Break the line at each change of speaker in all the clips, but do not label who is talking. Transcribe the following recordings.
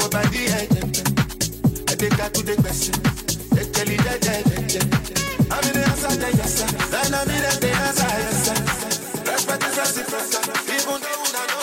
wo body ẹ̀jẹ̀jẹ̀ ẹ̀dẹ́ka I'm in the answer. The
answer. ẹ̀sà jẹ̀jẹ̀sẹ̀ lẹ́nu mi lẹ́sẹ̀ ẹ̀sà ẹ̀sẹ̀ respect is reciprocal even though una no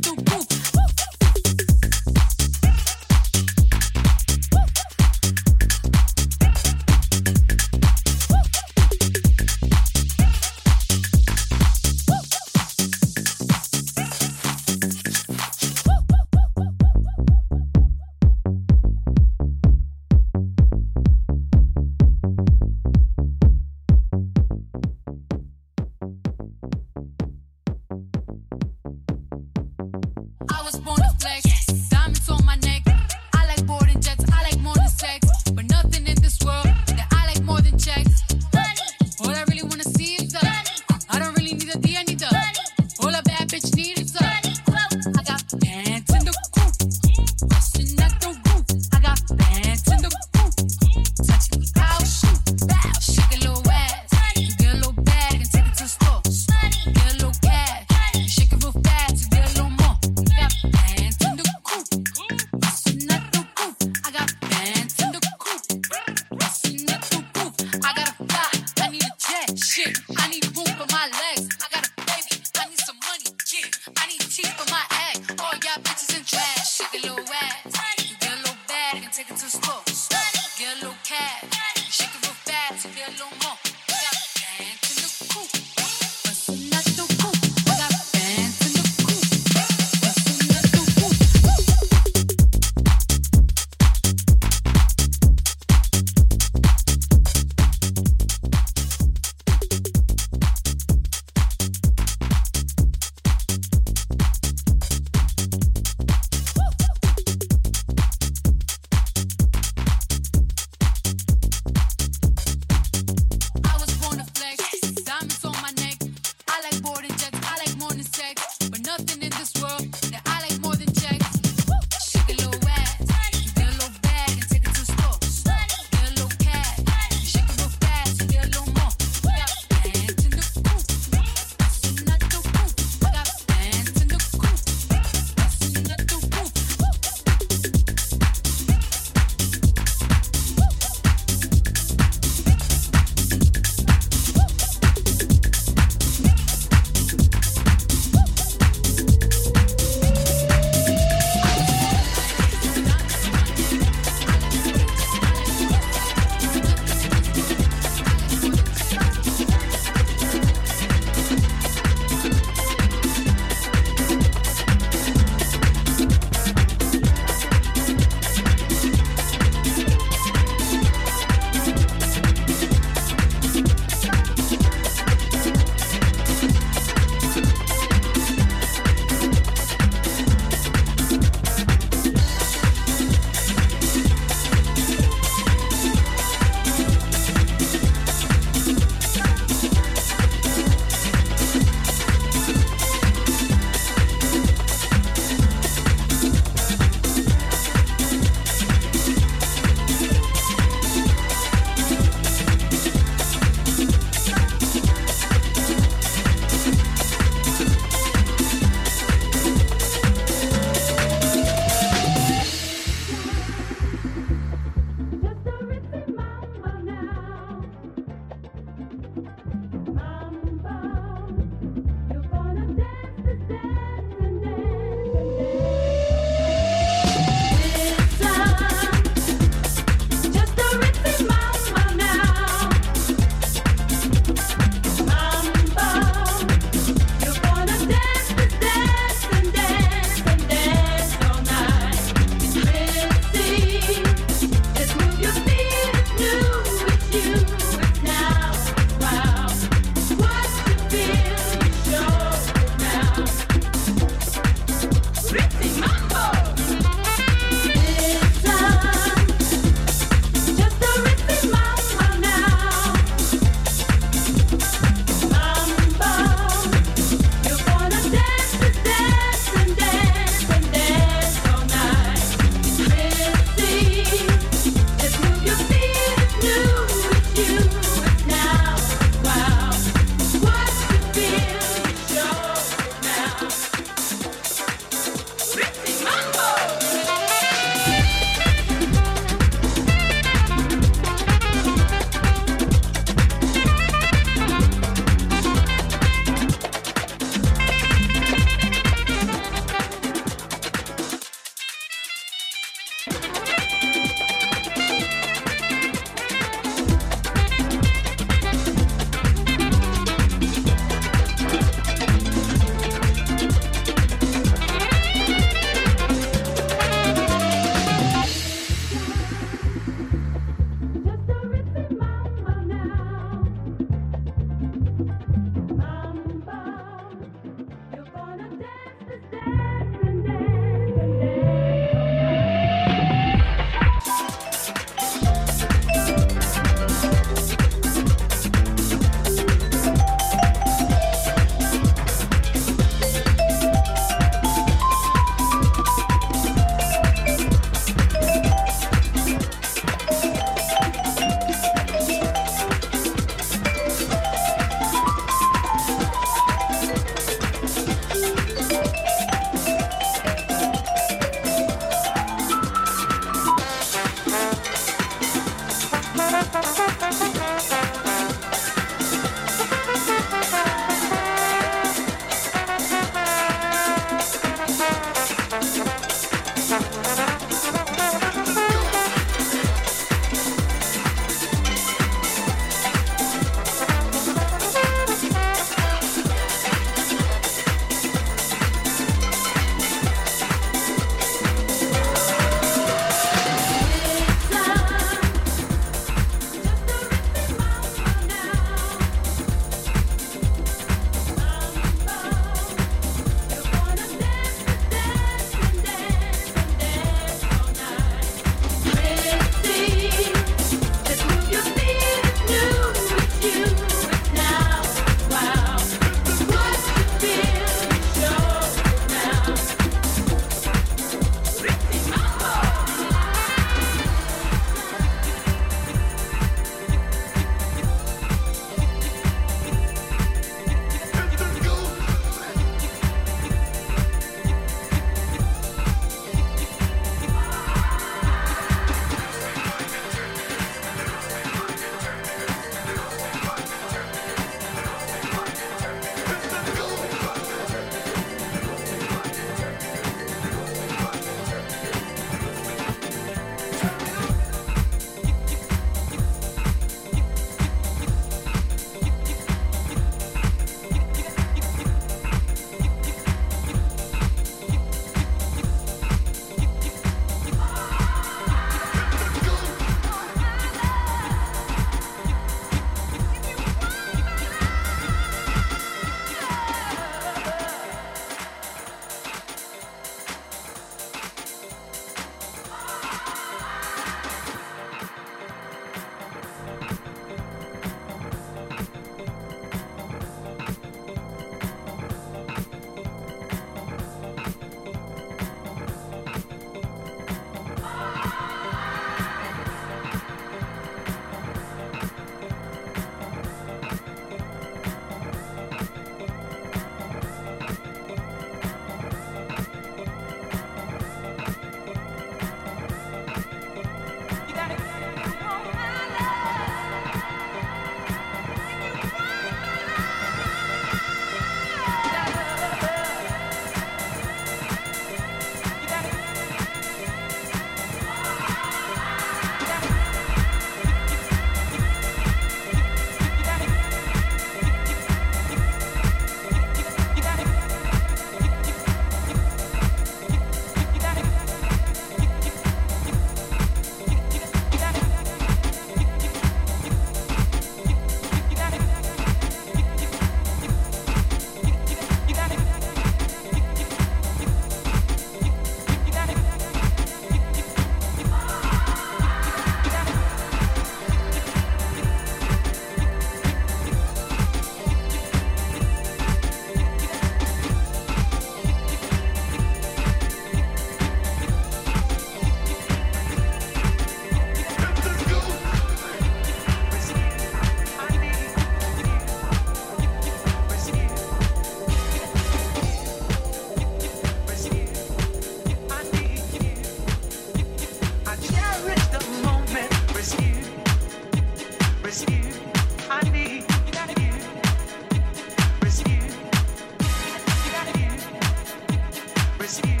Rescue.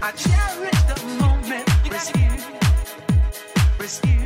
I cherish the moment. Rescue. Receive.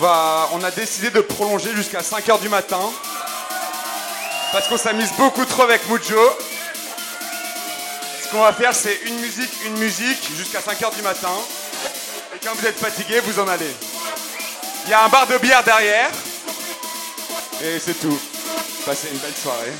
On,
a
décidé de prolonger jusqu'à 5h du matin. Parce qu'on s'amuse beaucoup trop avec Mujo. Ce qu'on va faire, c'est une musique, une musique, jusqu'à 5h du matin. Et quand vous êtes fatigué, vous en allez. Il y a un bar de bière derrière. Et c'est tout. Passez une belle soirée.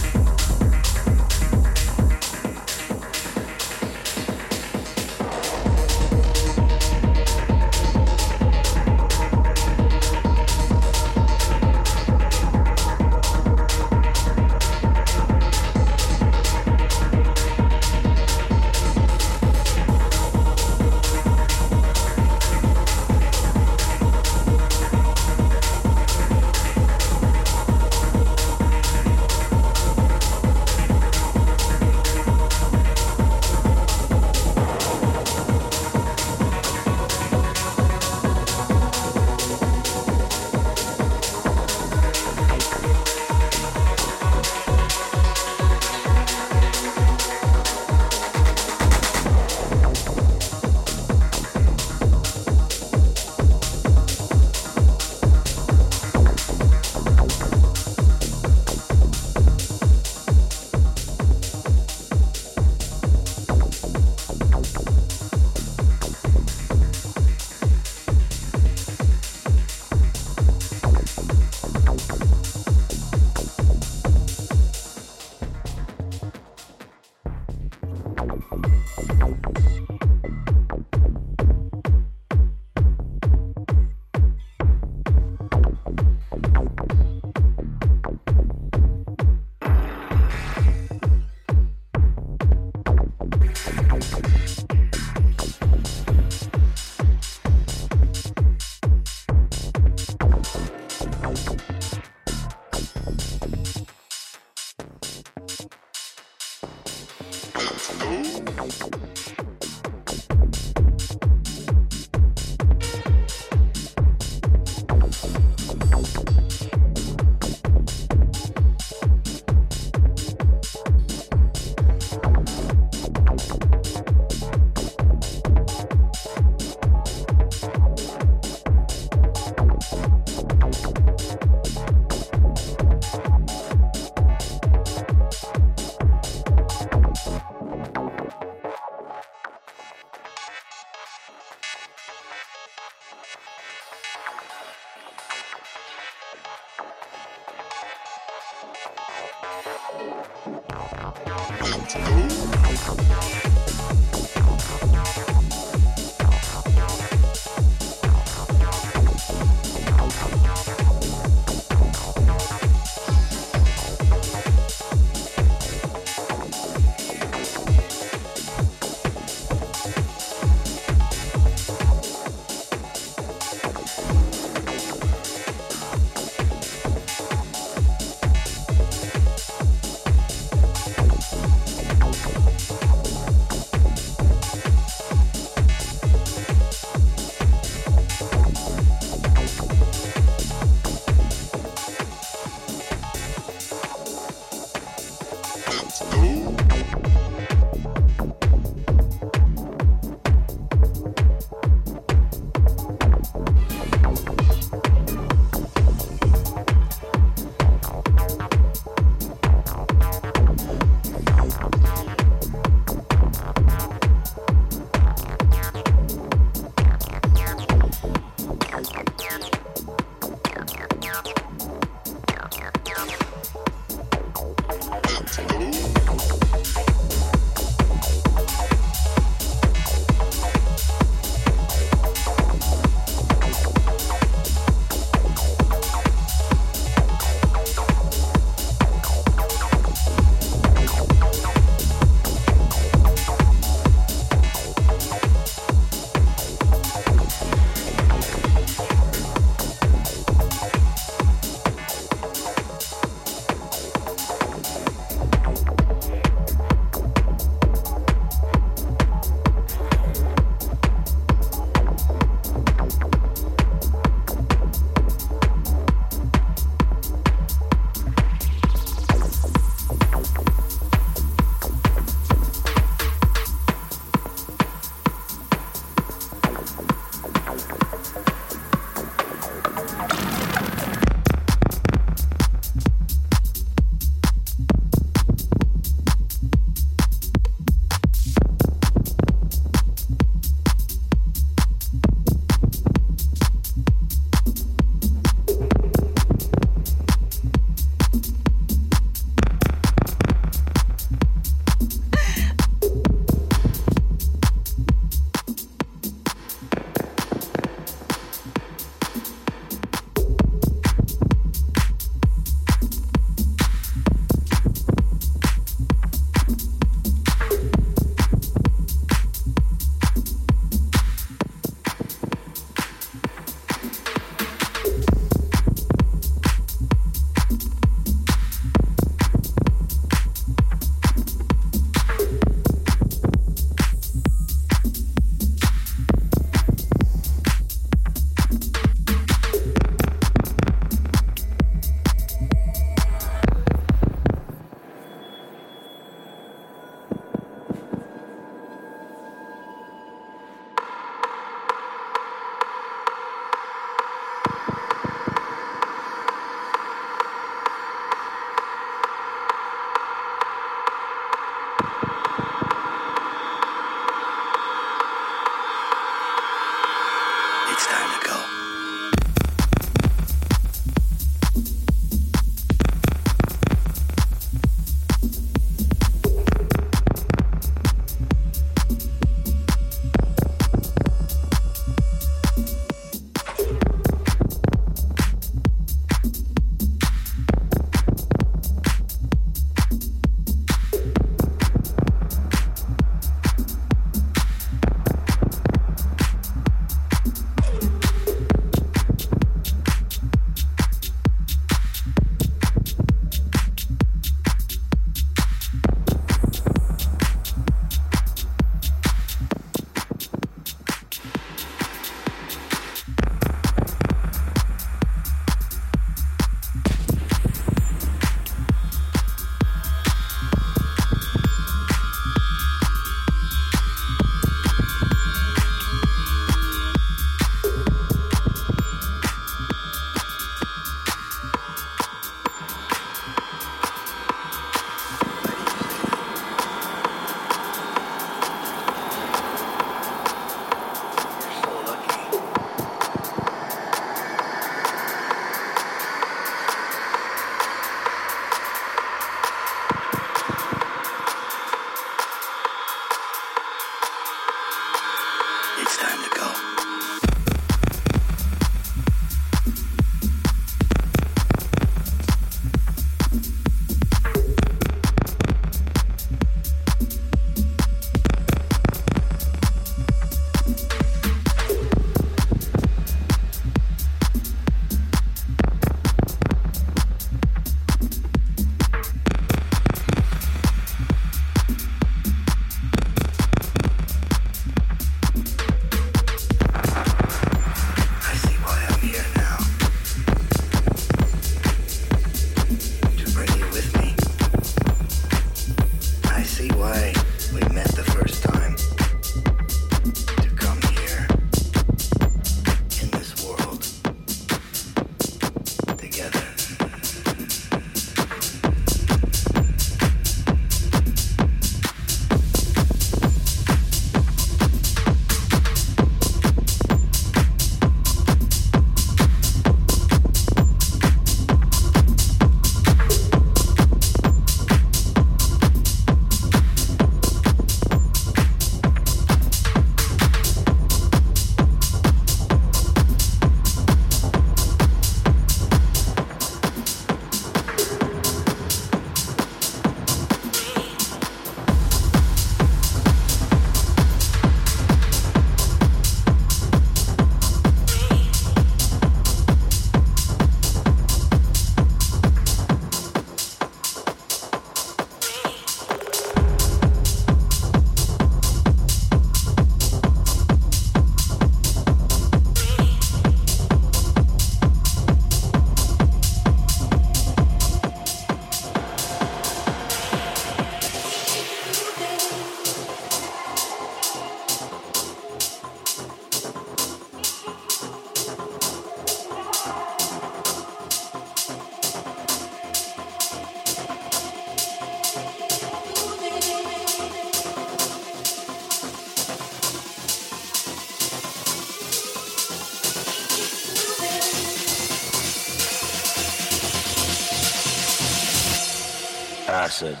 Said.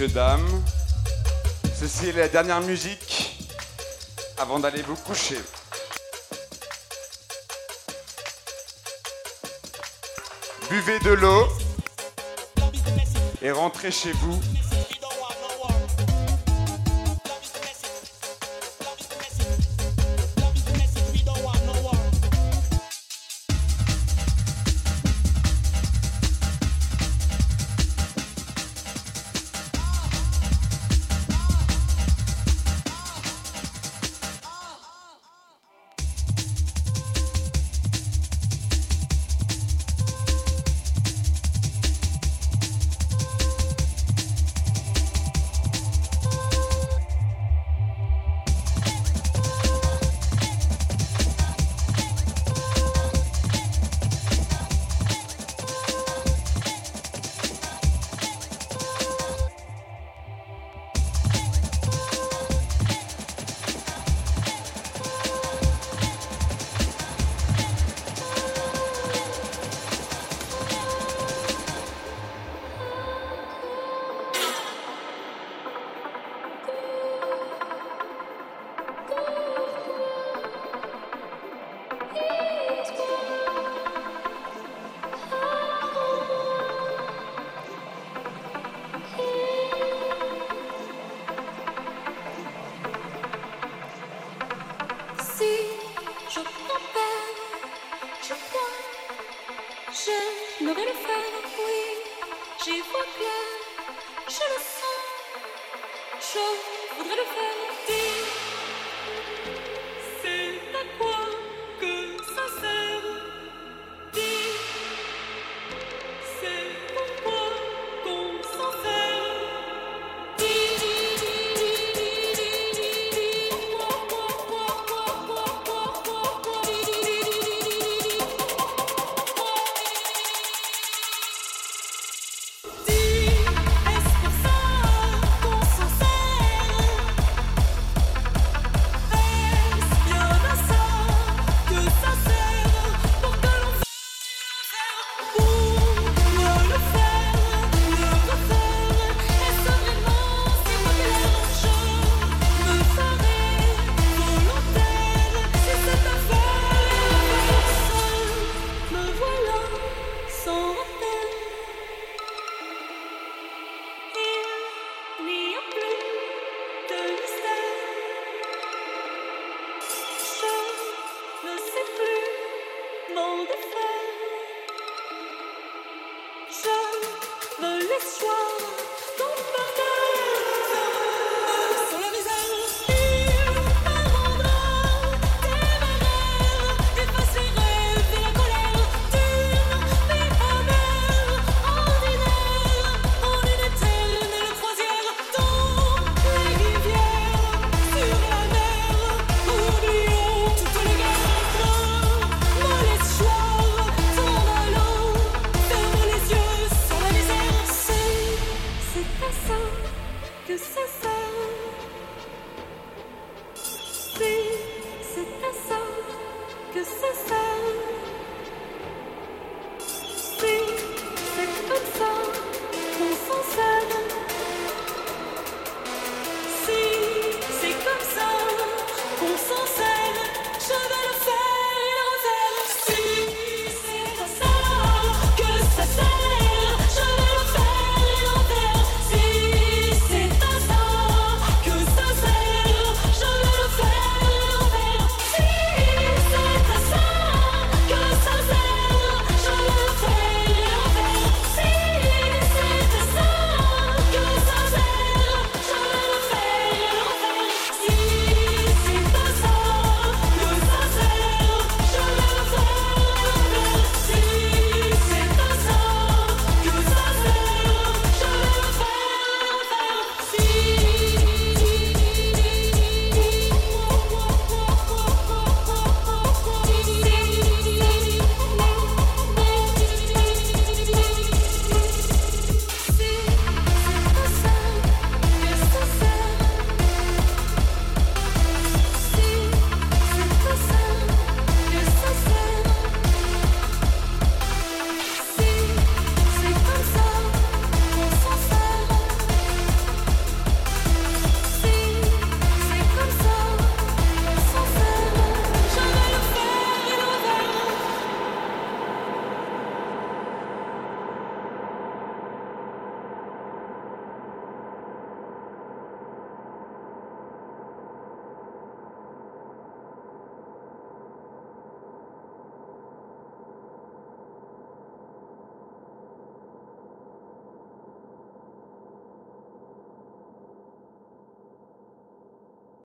messieurs, dames. Ceci est la dernière musique avant d'aller vous coucher. Buvez de l'eau et rentrez chez vous